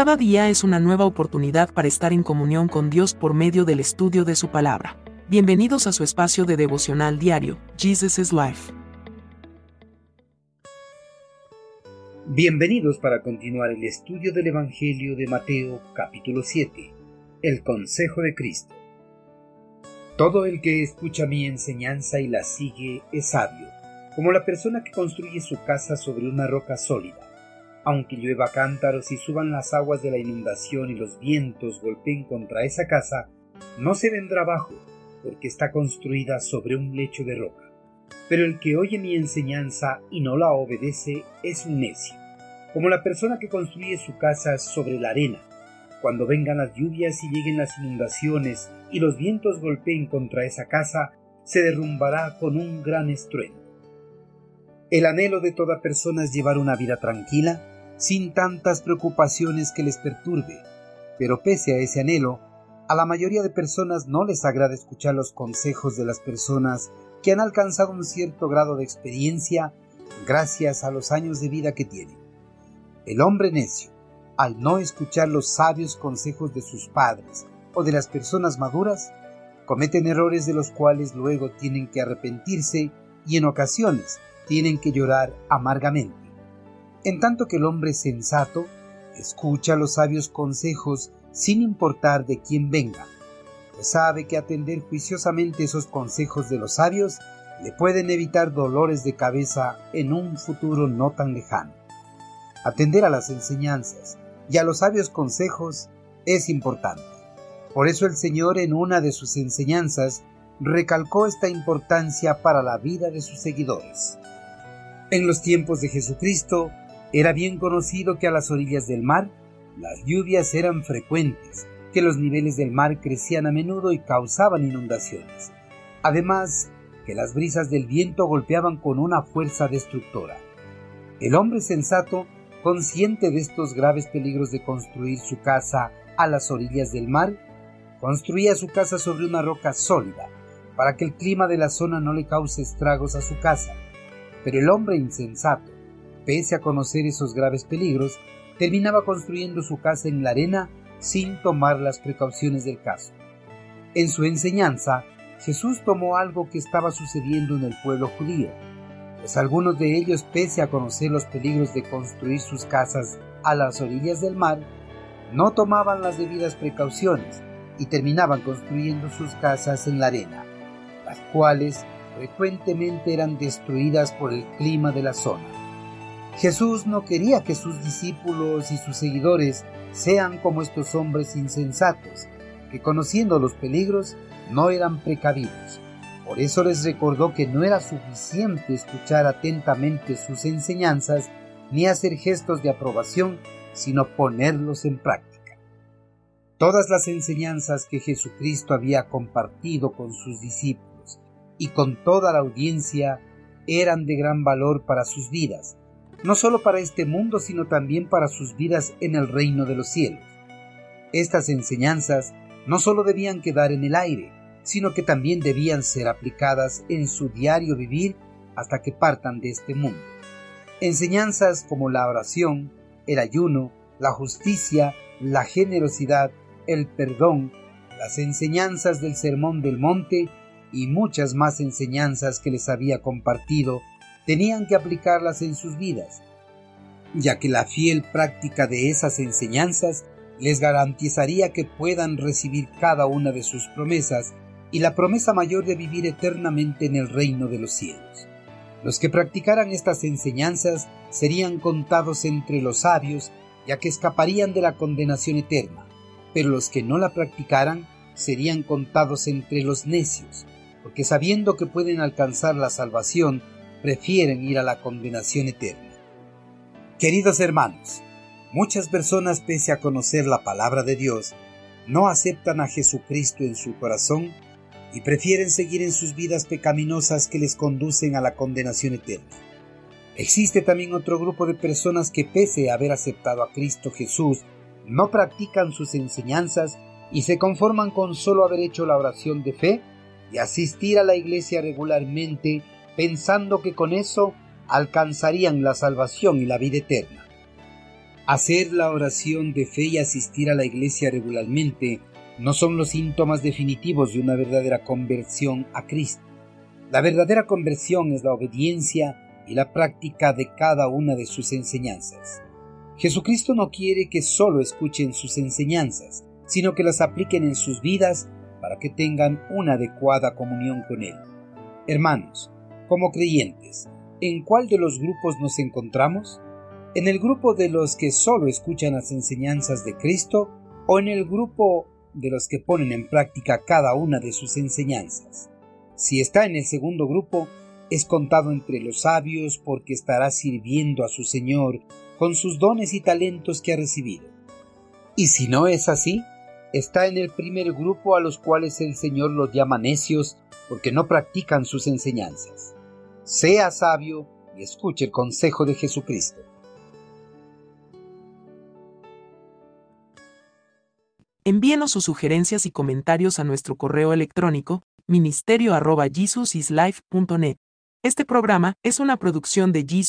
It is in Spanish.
Cada día es una nueva oportunidad para estar en comunión con Dios por medio del estudio de su palabra. Bienvenidos a su espacio de devocional diario, Jesus is Life. Bienvenidos para continuar el estudio del Evangelio de Mateo capítulo 7, el Consejo de Cristo. Todo el que escucha mi enseñanza y la sigue es sabio, como la persona que construye su casa sobre una roca sólida aunque llueva cántaros y suban las aguas de la inundación y los vientos golpeen contra esa casa, no se vendrá abajo, porque está construida sobre un lecho de roca. Pero el que oye mi enseñanza y no la obedece es un necio, como la persona que construye su casa sobre la arena. Cuando vengan las lluvias y lleguen las inundaciones y los vientos golpeen contra esa casa, se derrumbará con un gran estruendo. El anhelo de toda persona es llevar una vida tranquila, sin tantas preocupaciones que les perturbe, pero pese a ese anhelo, a la mayoría de personas no les agrada escuchar los consejos de las personas que han alcanzado un cierto grado de experiencia gracias a los años de vida que tienen. El hombre necio, al no escuchar los sabios consejos de sus padres o de las personas maduras, cometen errores de los cuales luego tienen que arrepentirse y en ocasiones tienen que llorar amargamente en tanto que el hombre sensato escucha los sabios consejos sin importar de quién venga, pues sabe que atender juiciosamente esos consejos de los sabios le pueden evitar dolores de cabeza en un futuro no tan lejano. Atender a las enseñanzas y a los sabios consejos es importante. Por eso el Señor en una de sus enseñanzas recalcó esta importancia para la vida de sus seguidores. En los tiempos de Jesucristo, era bien conocido que a las orillas del mar las lluvias eran frecuentes, que los niveles del mar crecían a menudo y causaban inundaciones. Además, que las brisas del viento golpeaban con una fuerza destructora. El hombre sensato, consciente de estos graves peligros de construir su casa a las orillas del mar, construía su casa sobre una roca sólida, para que el clima de la zona no le cause estragos a su casa. Pero el hombre insensato, pese a conocer esos graves peligros, terminaba construyendo su casa en la arena sin tomar las precauciones del caso. En su enseñanza, Jesús tomó algo que estaba sucediendo en el pueblo judío, pues algunos de ellos, pese a conocer los peligros de construir sus casas a las orillas del mar, no tomaban las debidas precauciones y terminaban construyendo sus casas en la arena, las cuales frecuentemente eran destruidas por el clima de la zona. Jesús no quería que sus discípulos y sus seguidores sean como estos hombres insensatos, que conociendo los peligros no eran precavidos. Por eso les recordó que no era suficiente escuchar atentamente sus enseñanzas ni hacer gestos de aprobación, sino ponerlos en práctica. Todas las enseñanzas que Jesucristo había compartido con sus discípulos y con toda la audiencia eran de gran valor para sus vidas, no solo para este mundo, sino también para sus vidas en el reino de los cielos. Estas enseñanzas no solo debían quedar en el aire, sino que también debían ser aplicadas en su diario vivir hasta que partan de este mundo. Enseñanzas como la oración, el ayuno, la justicia, la generosidad, el perdón, las enseñanzas del Sermón del Monte y muchas más enseñanzas que les había compartido tenían que aplicarlas en sus vidas, ya que la fiel práctica de esas enseñanzas les garantizaría que puedan recibir cada una de sus promesas y la promesa mayor de vivir eternamente en el reino de los cielos. Los que practicaran estas enseñanzas serían contados entre los sabios, ya que escaparían de la condenación eterna, pero los que no la practicaran serían contados entre los necios, porque sabiendo que pueden alcanzar la salvación prefieren ir a la condenación eterna. Queridos hermanos, muchas personas pese a conocer la palabra de Dios, no aceptan a Jesucristo en su corazón y prefieren seguir en sus vidas pecaminosas que les conducen a la condenación eterna. Existe también otro grupo de personas que pese a haber aceptado a Cristo Jesús, no practican sus enseñanzas y se conforman con solo haber hecho la oración de fe y asistir a la iglesia regularmente pensando que con eso alcanzarían la salvación y la vida eterna. Hacer la oración de fe y asistir a la iglesia regularmente no son los síntomas definitivos de una verdadera conversión a Cristo. La verdadera conversión es la obediencia y la práctica de cada una de sus enseñanzas. Jesucristo no quiere que solo escuchen sus enseñanzas, sino que las apliquen en sus vidas para que tengan una adecuada comunión con Él. Hermanos, como creyentes, ¿en cuál de los grupos nos encontramos? ¿En el grupo de los que solo escuchan las enseñanzas de Cristo o en el grupo de los que ponen en práctica cada una de sus enseñanzas? Si está en el segundo grupo, es contado entre los sabios porque estará sirviendo a su Señor con sus dones y talentos que ha recibido. Y si no es así, está en el primer grupo a los cuales el Señor los llama necios porque no practican sus enseñanzas. Sea sabio y escuche el consejo de Jesucristo. Envíenos sus sugerencias y comentarios a nuestro correo electrónico ministerio.jesusislife.net. Este programa es una producción de Jesus